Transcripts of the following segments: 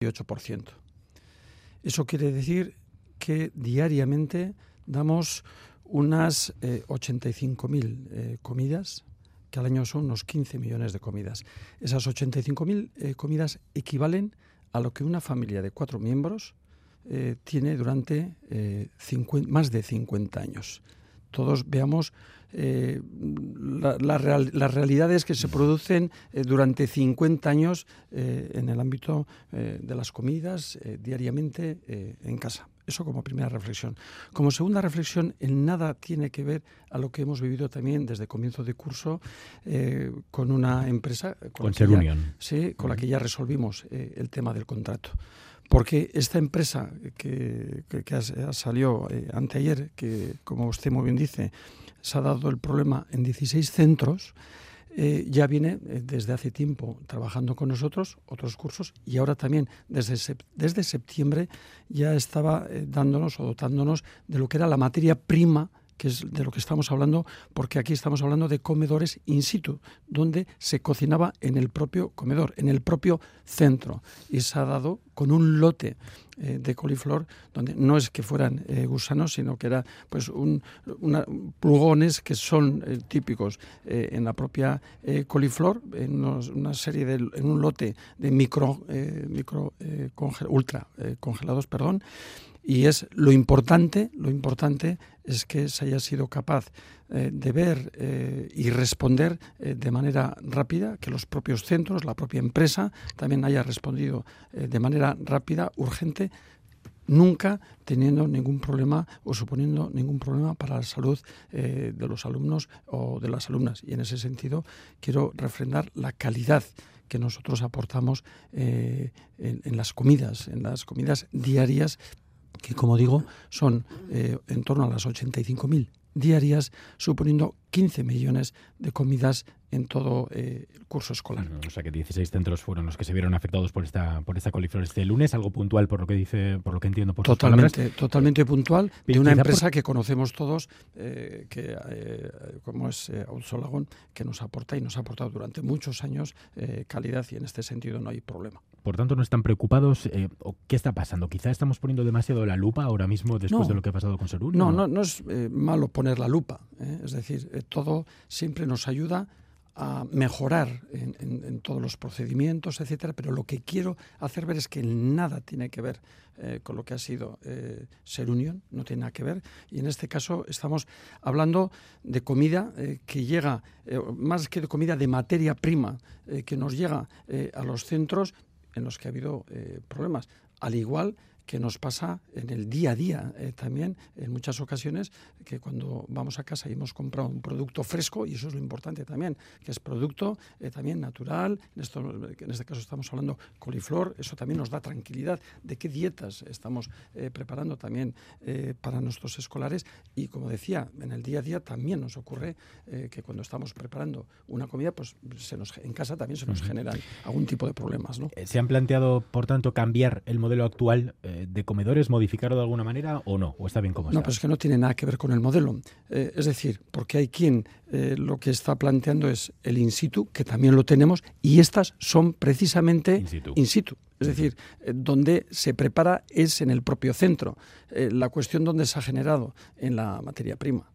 18%. Eso quiere decir que diariamente damos unas 85.000 eh, comidas, que al año son unos 15 millones de comidas. Esas 85.000 eh, comidas equivalen a lo que una familia de cuatro miembros eh, tiene durante más de 50 años. Todos veamos las realidades que se producen durante 50 años en el ámbito de las comidas diariamente en casa. Eso como primera reflexión. Como segunda reflexión, en nada tiene que ver a lo que hemos vivido también desde comienzo de curso eh, con una empresa con, con la que sí, con la que ya resolvimos eh, el tema del contrato. Porque esta empresa que, que, salió eh, anteayer, que como usted muy bien dice, se ha dado el problema en 16 centros, eh, ya viene eh, desde hace tiempo trabajando con nosotros, otros cursos, y ahora también desde, desde septiembre ya estaba eh, dándonos o dotándonos de lo que era la materia prima que es de lo que estamos hablando, porque aquí estamos hablando de comedores in situ, donde se cocinaba en el propio comedor, en el propio centro. Y se ha dado con un lote eh, de coliflor, donde no es que fueran eh, gusanos, sino que era pues un, plugones que son eh, típicos en la propia coliflor, en una serie de, en un lote de micro, micro ultra congelados, perdón, y es lo importante, lo importante es que se haya sido capaz eh, de ver eh, y responder eh, de manera rápida, que los propios centros, la propia empresa también haya respondido de manera rápida, urgente, nunca teniendo ningún problema o suponiendo ningún problema para la salud de los alumnos o de las alumnas. Y en ese sentido quiero refrendar la calidad que nosotros aportamos en, en, las comidas, en las comidas diarias que como digo son eh, en torno a las 85.000 diarias, suponiendo 15 millones de comidas en todo eh, el curso escolar. O sea que 16 centros fueron los que se vieron afectados por esta por esta coliflor este lunes, algo puntual por lo que dice, por lo que entiendo por Totalmente, totalmente puntual de una empresa que conocemos todos, eh, que como es Solagón, que nos aporta y nos ha aportado durante muchos años calidad y en este sentido no hay problema por tanto no están preocupados. Eh, ¿Qué está pasando? Quizá estamos poniendo demasiado la lupa ahora mismo después de lo que ha pasado con Serur. No, no, no es eh, malo poner la lupa. ¿eh? Es decir, todo siempre nos ayuda a mejorar en, todos los procedimientos, etcétera, pero lo que quiero hacer ver es que nada tiene que ver con lo que ha sido Ser Unión, no tiene nada que ver, y en este caso estamos hablando de comida que llega, más que de comida, de materia prima que nos llega a los centros en los que ha habido eh, problemas. Al igual que nos pasa en el día a día eh, también, en muchas ocasiones, que cuando vamos a casa y hemos comprado un producto fresco, y eso es lo importante también, que es producto eh, también natural, en, esto, en este caso estamos hablando coliflor, eso también nos da tranquilidad de qué dietas estamos eh, preparando también para nuestros escolares, y como decía, en el día a día también nos ocurre que cuando estamos preparando una comida, pues se nos, en casa también se nos generan algún tipo de problemas. ¿no? ¿Se han planteado, por tanto, cambiar el modelo actual? De comedores, modificarlo de alguna manera o no? ¿O está bien como está? No, pero es que no tiene nada que ver con el modelo. Eh, es decir, porque hay quien eh, lo que está planteando es el in situ, que también lo tenemos, y estas son precisamente in situ. Es decir, eh, donde se prepara es en el propio centro. la cuestión donde se ha generado en la materia prima.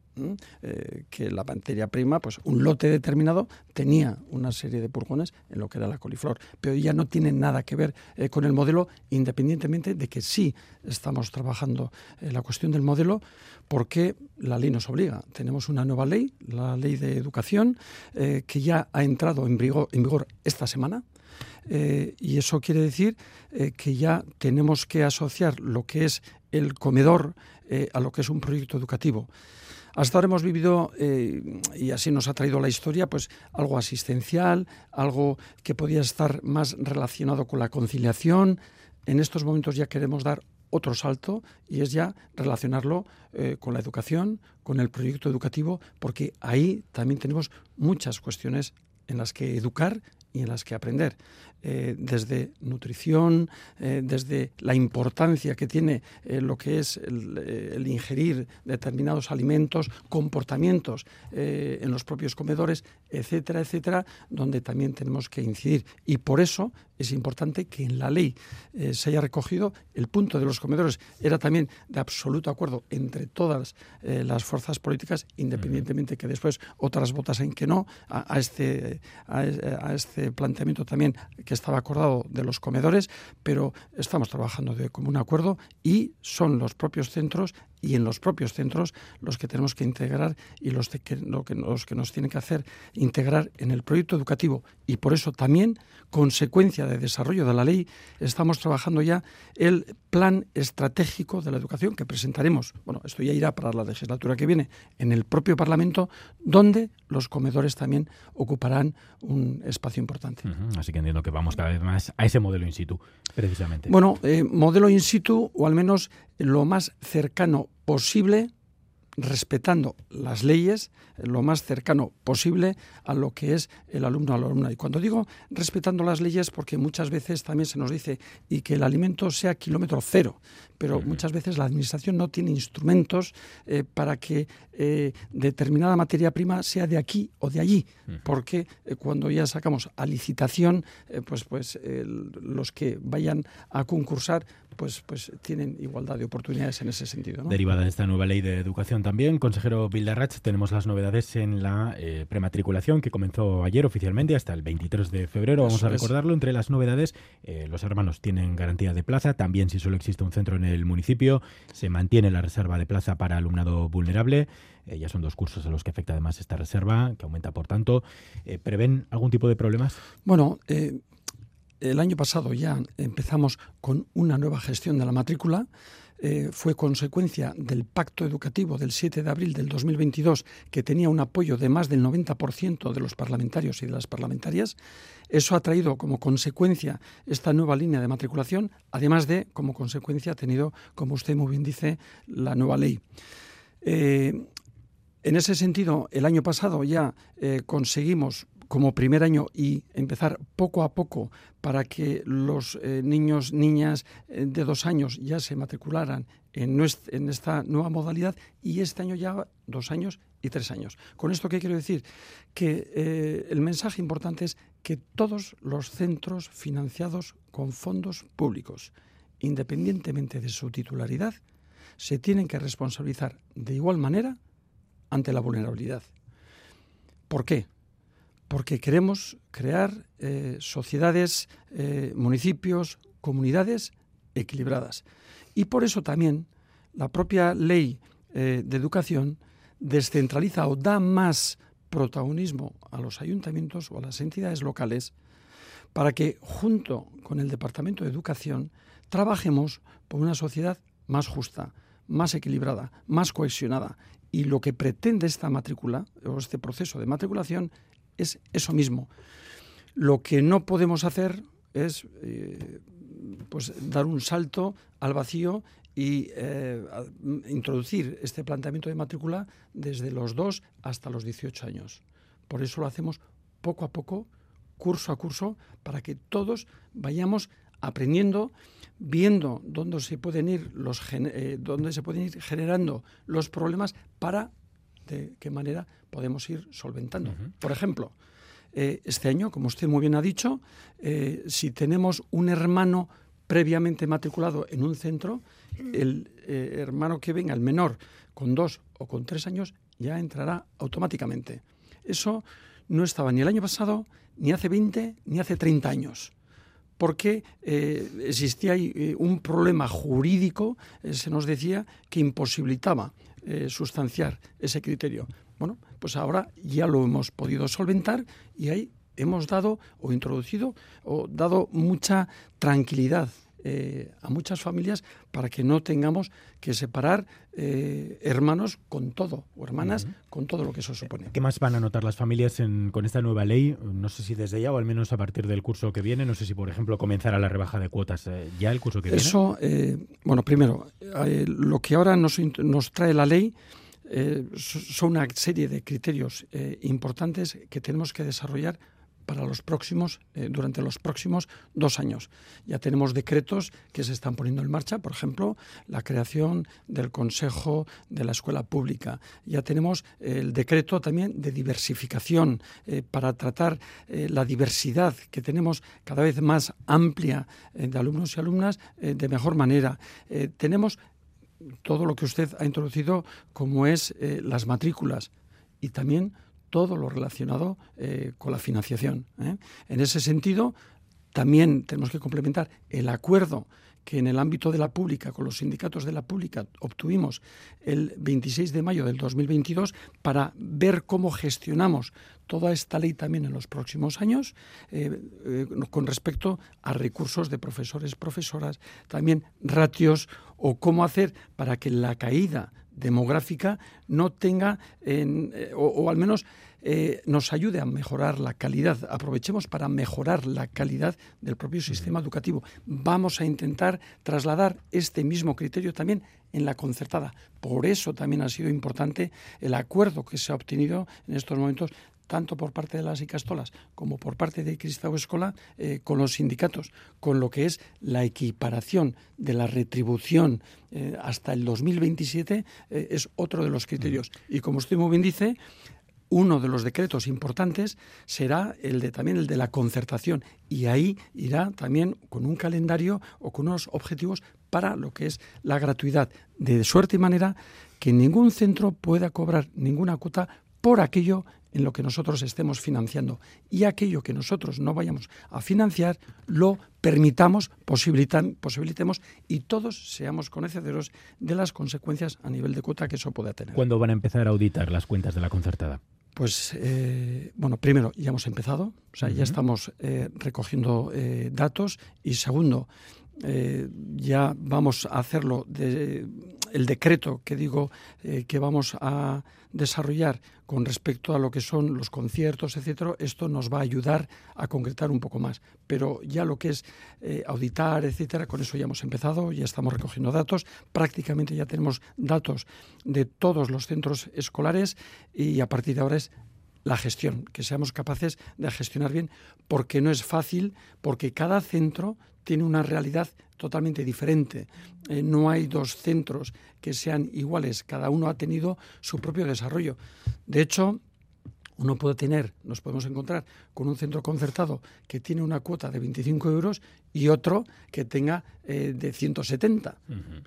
Eh, que la materia prima, pues un lote determinado tenía una serie de purgones en lo que era la coliflor, pero ya no tiene nada que ver eh, con el modelo, independientemente de que sí estamos trabajando en la cuestión del modelo, porque la ley nos obliga. Tenemos una nueva ley, la ley de educación, eh, que ya ha entrado en vigor, en vigor esta semana. y eso quiere decir que ya tenemos que asociar lo que es el comedor a lo que es un proyecto educativo. Hasta ahora hemos vivido, eh, y así nos ha traído la historia, pues algo asistencial, algo que podía estar más relacionado con la conciliación. En estos momentos ya queremos dar otro salto y es ya relacionarlo eh, con la educación, con el proyecto educativo, porque ahí también tenemos muchas cuestiones en las que educar y en las que aprender. Eh, desde nutrición, eh, desde la importancia que tiene eh, lo que es el, ingerir determinados alimentos, comportamientos en los propios comedores, etcétera, etcétera, donde también tenemos que incidir. Y por eso es importante que en la ley se haya recogido el punto de los comedores. Era también de absoluto acuerdo entre todas las fuerzas políticas, independientemente que después otras votasen que no a, este, a este planteamiento también que estaba acordado de los comedores, pero estamos trabajando de común acuerdo y son los propios centros y en los propios centros los que tenemos que integrar y los, que, lo que, los que nos tienen que hacer integrar en el proyecto educativo. Y por eso también, consecuencia de desarrollo de la ley, estamos trabajando ya el plan estratégico de la educación que presentaremos. Bueno, esto ya irá para la legislatura que viene en el propio Parlamento, donde los comedores también ocuparán un espacio importante. Así que entiendo que vamos cada vez más a ese modelo in situ, precisamente. Bueno, eh, modelo in situ, o al menos lo más cercano posible respetando las leyes lo más cercano posible a lo que es el alumno a la alumna. Y cuando digo respetando las leyes, porque muchas veces también se nos dice y que el alimento sea kilómetro cero, pero muchas veces la administración no tiene instrumentos eh, para que eh, determinada materia prima sea de aquí o de allí, porque eh, cuando ya sacamos a licitación, pues, pues los que vayan a concursar pues, pues tienen igualdad de oportunidades en ese sentido. Derivada de esta nueva ley de educación también, consejero Bildarratz, tenemos las novedades en la eh, prematriculación que comenzó ayer oficialmente hasta el 23 de febrero. Vamos a recordarlo. Entre las novedades, eh, los hermanos tienen garantía de plaza. También, si solo existe un centro en el municipio, se mantiene la reserva de plaza para alumnado vulnerable. Eh, ya son dos cursos a los que afecta además esta reserva, que aumenta por tanto. ¿Prevén algún tipo de problemas? Bueno, el año pasado ya empezamos con una nueva gestión de la matrícula. Eh, fue consecuencia del pacto educativo del 7 de abril del 2022, que tenía un apoyo de más del 90% de los parlamentarios y de las parlamentarias. Eso ha traído como consecuencia esta nueva línea de matriculación, además de, como consecuencia, ha tenido, como usted muy bien dice, la nueva ley. Eh, en ese sentido, el año pasado ya eh, conseguimos como primer año y empezar poco a poco para que los eh, niños, niñas eh, de dos años ya se matricularan en, en, esta nueva modalidad y este año ya dos años y tres años. Con esto, ¿qué quiero decir? Que eh, el mensaje importante es que todos los centros financiados con fondos públicos, independientemente de su titularidad, se tienen que responsabilizar de igual manera ante la vulnerabilidad. ¿Por qué? Porque queremos crear eh, sociedades, eh, municipios, comunidades equilibradas. Y por eso también la propia ley eh, de educación descentraliza o da más protagonismo a los ayuntamientos o a las entidades locales para que junto con el Departamento de Educación trabajemos por una sociedad más justa, más equilibrada, más cohesionada. Y lo que pretende esta matrícula o este proceso de matriculación es eso mismo. Lo que no podemos hacer es eh, pues dar un salto al vacío y eh, introducir este planteamiento de matrícula desde los 2 hasta los 18 años. Por eso lo hacemos poco a poco, curso a curso, para que todos vayamos aprendiendo, viendo dónde se pueden ir los eh, dónde se pueden ir generando los problemas para de qué manera podemos ir solventando. Por ejemplo, eh, este año, como usted muy bien ha dicho, eh, si tenemos un hermano previamente matriculado en un centro, el eh, hermano que venga, el menor, con dos o con tres años, ya entrará automáticamente. Eso no estaba ni el año pasado, ni hace 20, ni hace 30 años porque existía un problema jurídico, se nos decía, que imposibilitaba eh, sustanciar ese criterio. Bueno, pues ahora ya lo hemos podido solventar y ahí hemos dado o introducido o dado mucha tranquilidad eh, a muchas familias para que no tengamos que separar eh, hermanos con todo, o hermanas con todo lo que eso supone. ¿Qué más van a notar las familias con esta nueva ley? No sé si desde ya o al menos a partir del curso que viene, no sé si por ejemplo comenzará la rebaja de cuotas eh, ya el curso que viene. Eso, bueno, primero, lo que ahora nos, nos trae la ley son una serie de criterios importantes que tenemos que desarrollar para los próximos, eh, durante los próximos dos años. Ya tenemos decretos que se están poniendo en marcha, por ejemplo, la creación del Consejo de la Escuela Pública. Ya tenemos el decreto también de diversificación eh, para tratar eh, la diversidad que tenemos cada vez más amplia de alumnos y alumnas de mejor manera. tenemos todo lo que usted ha introducido como es las matrículas y también todo lo relacionado eh, con la financiación. ¿eh? En ese sentido, también tenemos que complementar el acuerdo que en el ámbito de la pública, con los sindicatos de la pública, obtuvimos el 26 de mayo del 2022 para ver cómo gestionamos toda esta ley también en los próximos años eh, con respecto a recursos de profesores, profesoras, también ratios o cómo hacer para que la caída demográfica no tenga, o, al menos eh, nos ayude a mejorar la calidad, aprovechemos para mejorar la calidad del propio sistema educativo. Vamos a intentar trasladar este mismo criterio también en la concertada. Por eso también ha sido importante el acuerdo que se ha obtenido en estos momentos tanto por parte de las Icastolas como por parte de Cristau Escola eh, con los sindicatos, con lo que es la equiparación de la retribución eh, hasta el 2027 es otro de los criterios. Y como usted muy bien dice, uno de los decretos importantes será el de también el de la concertación. Y ahí irá también con un calendario o con unos objetivos para lo que es la gratuidad. De suerte y manera que ningún centro pueda cobrar ninguna cuota por aquello en lo que nosotros estemos financiando y aquello que nosotros no vayamos a financiar lo permitamos, posibilitemos y todos seamos conocedores de las consecuencias a nivel de cuota que eso pueda tener. ¿Cuándo van a empezar a auditar las cuentas de la concertada? Pues eh, bueno, primero ya hemos empezado, o sea, ya estamos eh, recogiendo eh, datos y segundo, ya vamos a hacerlo de, el decreto que digo que vamos a desarrollar con respecto a lo que son los conciertos, etcétera, esto nos va a ayudar a concretar un poco más. Pero ya lo que es eh, auditar, etcétera, con eso ya hemos empezado, ya estamos recogiendo datos, prácticamente ya tenemos datos de todos los centros escolares y a partir de ahora es la gestión, que seamos capaces de gestionar bien, porque no es fácil, porque cada centro tiene una realidad totalmente diferente. Eh, no hay dos centros que sean iguales, cada uno ha tenido su propio desarrollo. De hecho, uno puede tener, nos podemos encontrar con un centro concertado que tiene una cuota de 25 euros y otro que tenga eh, de 170,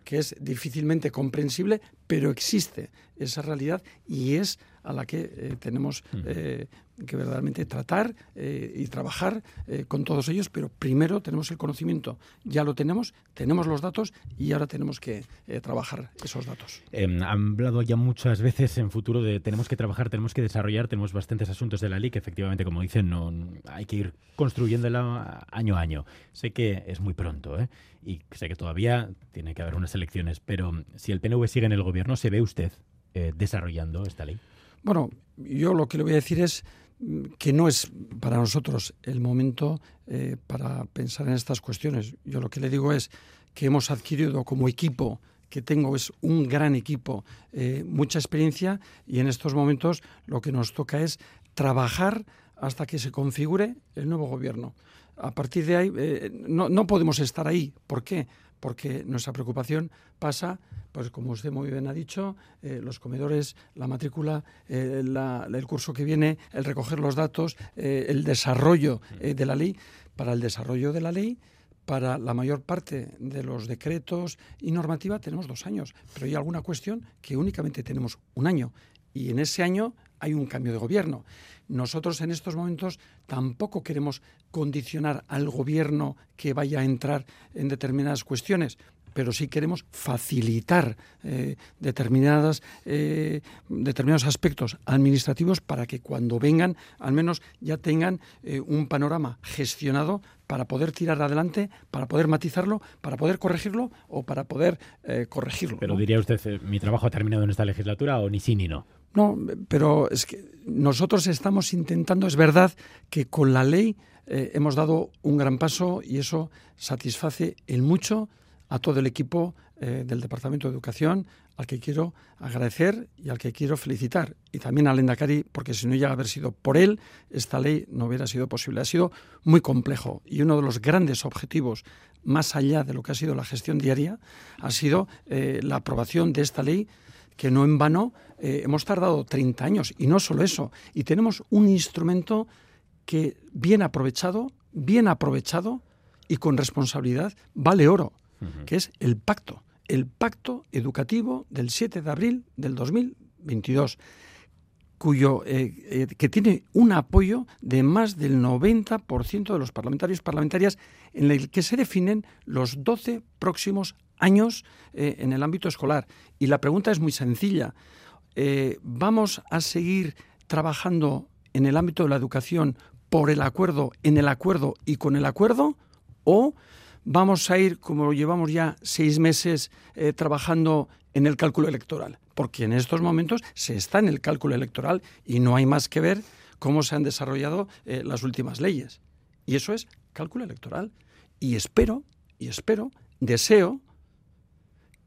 que es difícilmente comprensible, pero existe esa realidad y es a la que eh, tenemos eh, que verdaderamente tratar y trabajar con todos ellos, pero primero tenemos el conocimiento, ya lo tenemos, tenemos los datos y ahora tenemos que trabajar esos datos. Em, han hablado ya muchas veces en futuro de tenemos que trabajar, tenemos que desarrollar, tenemos bastantes asuntos de la ley que efectivamente, como dicen, no, hay que ir construyéndola año a año. Sé que es muy pronto, ¿eh? y sé que todavía tiene que haber unas elecciones, pero si el PNV sigue en el gobierno, ¿se ve usted eh, desarrollando esta ley? Bueno, yo lo que le voy a decir es mm, que no es para nosotros el momento eh, para pensar en estas cuestiones. Yo lo que le digo es que hemos adquirido como equipo que tengo es un gran equipo, eh, mucha experiencia y en estos momentos lo que nos toca es trabajar hasta que se configure el nuevo gobierno a partir de ahí eh, no, no, podemos estar ahí. ¿Por qué? Porque nuestra preocupación pasa, pues como usted muy bien ha dicho, eh, los comedores, la matrícula, eh, el curso que viene, el recoger los datos, el desarrollo de la ley. Para el desarrollo de la ley, para la mayor parte de los decretos y normativa tenemos dos años, pero hay alguna cuestión que únicamente tenemos un año y en ese año hay un cambio de gobierno. Nosotros en estos momentos tampoco queremos condicionar al gobierno que vaya a entrar en determinadas cuestiones, pero sí queremos facilitar eh, determinadas, eh, determinados aspectos administrativos para que cuando vengan al menos ya tengan eh, un panorama gestionado para poder tirar adelante, para poder matizarlo, para poder corregirlo o para poder corregirlo. Pero diría usted, ¿mi trabajo ha terminado en esta legislatura o ni sí ni no? No, pero es que nosotros estamos intentando, es verdad que con la ley eh, hemos dado un gran paso y eso satisface en mucho a todo el equipo eh, del Departamento de Educación, al que quiero agradecer y al que quiero felicitar. Y también al Endacari, porque si no llega a haber sido por él, esta ley no hubiera sido posible. Ha sido muy complejo y uno de los grandes objetivos, más allá de lo que ha sido la gestión diaria, ha sido eh, la aprobación de esta ley que no en vano eh, hemos tardado 30 años. Y no solo eso, y tenemos un instrumento que bien aprovechado, bien aprovechado y con responsabilidad vale oro, que es el pacto, el pacto educativo del 7 de abril del 2022 cuyo, eh, eh, que tiene un apoyo de más del 90% de los parlamentarios y parlamentarias en el que se definen los 12 próximos años eh, en el ámbito escolar. Y la pregunta es muy sencilla. ¿Vamos a seguir trabajando en el ámbito de la educación por el acuerdo, en el acuerdo y con el acuerdo? ¿O vamos a ir, como llevamos ya seis meses trabajando en el cálculo electoral? porque en estos momentos se está en el cálculo electoral y no hay más que ver cómo se han desarrollado eh, las últimas leyes. Y eso es cálculo electoral. Y espero, y espero, deseo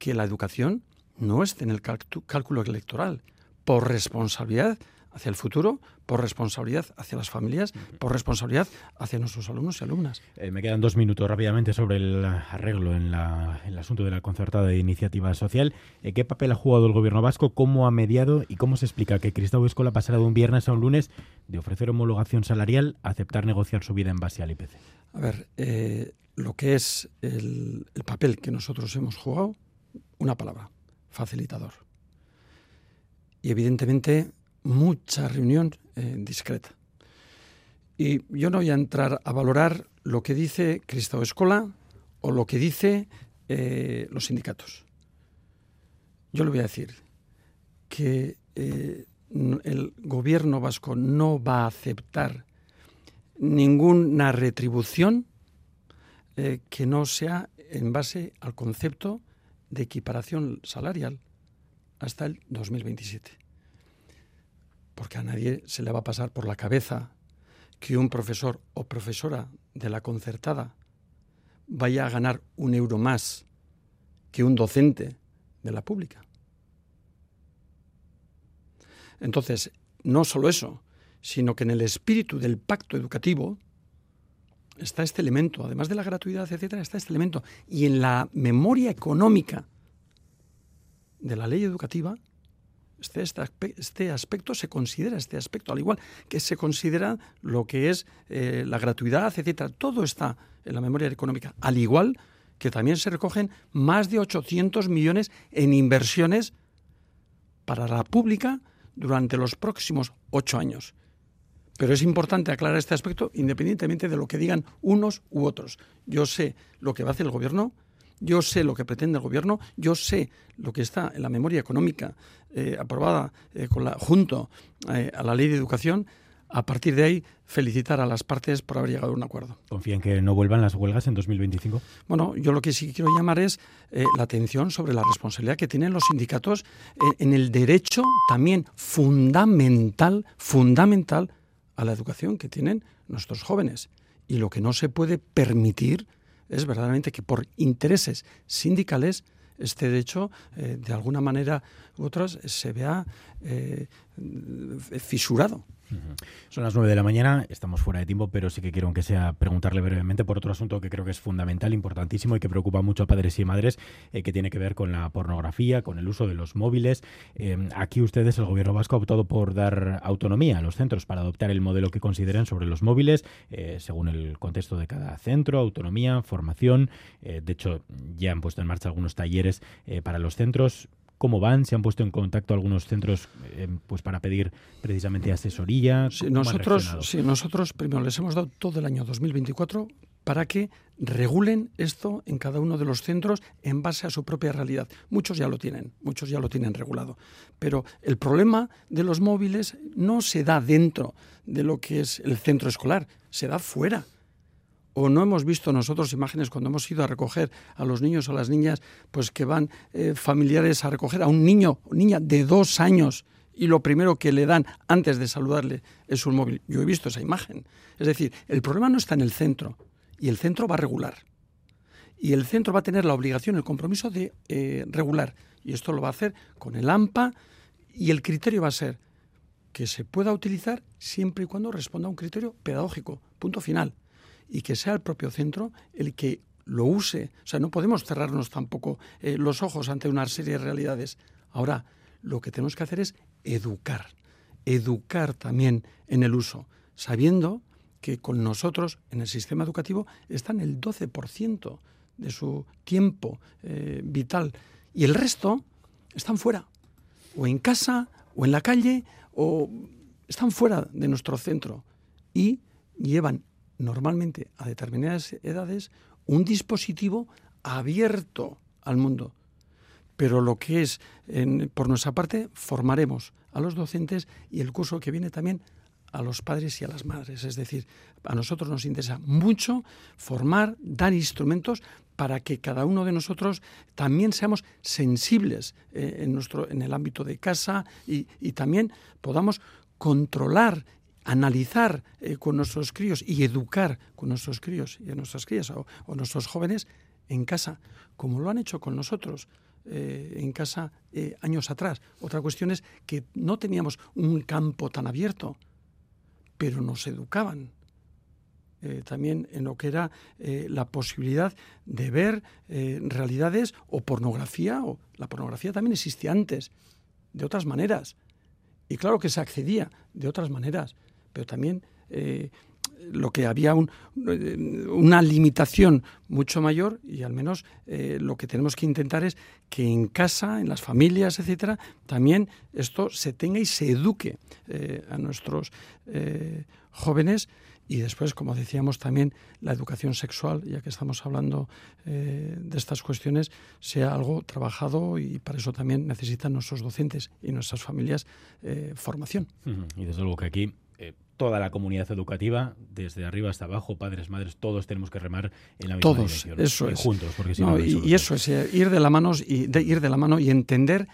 que la educación no esté en el cálculo electoral, por responsabilidad hacia el futuro, por responsabilidad hacia las familias, por responsabilidad hacia nuestros alumnos y alumnas. Eh, me quedan dos minutos rápidamente sobre el arreglo en, el asunto de la concertada de iniciativa social. Eh, ¿Qué papel ha jugado el gobierno vasco? ¿Cómo ha mediado? ¿Y cómo se explica que Cristóbal Escola pasará de un viernes a un lunes de ofrecer homologación salarial a aceptar negociar su vida en base al IPC? A ver, eh, lo que es el papel que nosotros hemos jugado, una palabra, facilitador. Y evidentemente mucha reunión eh, discreta. Y yo no voy a entrar a valorar lo que dice Cristo Escola o lo que dice eh, los sindicatos. Yo le voy a decir que eh, el gobierno vasco no va a aceptar ninguna retribución que no sea en base al concepto de equiparación salarial hasta el 2027 porque a nadie se le va a pasar por la cabeza que un profesor o profesora de la concertada vaya a ganar un euro más que un docente de la pública. Entonces, no solo eso, sino que en el espíritu del pacto educativo está este elemento, además de la gratuidad, etcétera, está este elemento. Y en la memoria económica de la ley educativa este, este, aspecto se considera este aspecto, al igual que se considera lo que es eh, la gratuidad, etcétera. Todo está en la memoria económica, al igual que también se recogen más de 800 millones en inversiones para la pública durante los próximos ocho años. Pero es importante aclarar este aspecto independientemente de lo que digan unos u otros. Yo sé lo que va a hacer el gobierno, yo sé lo que pretende el gobierno, yo sé lo que está en la memoria económica eh, aprobada eh, con la, junto eh, a la ley de educación. A partir de ahí, felicitar a las partes por haber llegado a un acuerdo. ¿Confía en que no vuelvan las huelgas en 2025? Bueno, yo lo que sí quiero llamar es la atención sobre la responsabilidad que tienen los sindicatos en el derecho también fundamental, fundamental a la educación que tienen nuestros jóvenes. Y lo que no se puede permitir es verdaderamente que por intereses sindicales este derecho, eh, de alguna manera u otras, se vea eh, fisurado. Son las 9 de la mañana, estamos fuera de tiempo, pero sí que quiero, aunque sea, preguntarle brevemente por otro asunto que creo que es fundamental, importantísimo y que preocupa mucho a padres y madres, eh, que tiene que ver con la pornografía, con el uso de los móviles. Eh, aquí ustedes, el gobierno vasco, ha optado por dar autonomía a los centros para adoptar el modelo que consideren sobre los móviles, eh, según el contexto de cada centro, autonomía, formación. de hecho, ya han puesto en marcha algunos talleres para los centros cómo van, se han puesto en contacto algunos centros eh, pues para pedir precisamente asesoría. nosotros, sí, nosotros primero les hemos dado todo el año 2024 para que regulen esto en cada uno de los centros en base a su propia realidad. Muchos ya lo tienen, muchos ya lo tienen regulado. Pero el problema de los móviles no se da dentro de lo que es el centro escolar, se da fuera o no hemos visto nosotros imágenes cuando hemos ido a recoger a los niños o a las niñas, pues que van eh, familiares a recoger a un niño o niña de dos años y lo primero que le dan antes de saludarle es un móvil. Yo he visto esa imagen. Es decir, el problema no está en el centro y el centro va a regular. y el centro va a tener la obligación, el compromiso de eh, regular. Y esto lo va a hacer con el AMPA y el criterio va a ser que se pueda utilizar siempre y cuando responda a un criterio pedagógico, punto final, y que sea el propio centro el que lo use. O sea, no podemos cerrarnos tampoco eh, los ojos ante una serie de realidades. Ahora, lo que tenemos que hacer es educar, educar también en el uso, sabiendo que con nosotros en el sistema educativo están el 12% de su tiempo eh, vital y el resto están fuera, o en casa, o en la calle, o están fuera de nuestro centro y llevan normalmente a determinadas edades un dispositivo abierto al mundo. Pero lo que es, por nuestra parte, formaremos a los docentes y el curso que viene también a los padres y a las madres. Es decir, a nosotros nos interesa mucho formar, dar instrumentos para que cada uno de nosotros también seamos sensibles eh, en, nuestro, en el ámbito de casa y, también podamos controlar analizar eh, con nuestros críos y educar con nuestros críos y a nuestras crías o, nuestros jóvenes en casa, como lo han hecho con nosotros. Eh, en casa años atrás. Otra cuestión es que no teníamos un campo tan abierto, pero nos educaban eh, también en lo que era eh, la posibilidad de ver eh, realidades o pornografía, o la pornografía también existía antes, de otras maneras. Y claro que se accedía de otras maneras, pero también lo que había una limitación mucho mayor y al menos lo que tenemos que intentar es que en casa, en las familias, etcétera, también esto se tenga y se eduque a nuestros jóvenes y después, como decíamos también, la educación sexual, ya que estamos hablando eh, de estas cuestiones, sea algo trabajado y para eso también necesitan nuestros docentes y nuestras familias eh, formación. Y desde luego que aquí eh, toda la comunidad educativa, desde arriba hasta abajo, padres, madres, todos tenemos que remar en la misma todos, Eso es. juntos, porque si no, y, y, eso es ir de la mano y de, ir de la mano y entender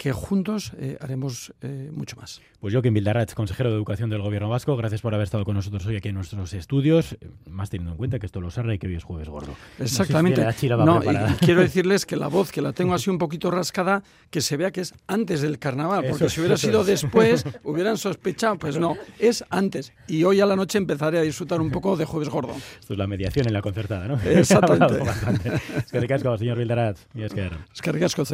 que juntos eh, haremos eh, mucho más. Pues Joaquín Bildarratz, consejero de Educación del Gobierno Vasco, gracias por haber estado con nosotros hoy aquí en nuestros estudios, más teniendo en cuenta que esto lo sarra y que hoy es jueves gordo. Exactamente. quiero decirles que la voz, que la tengo así un poquito rascada, que se vea que es antes del carnaval, porque si hubiera sido después, hubieran sospechado, pues no, es antes. Y hoy a la noche empezaré a disfrutar un poco de jueves gordo. Esto es la mediación en la concertada, ¿no? Exactamente. es que ricasco, señor Bildarratz. Es que ricasco,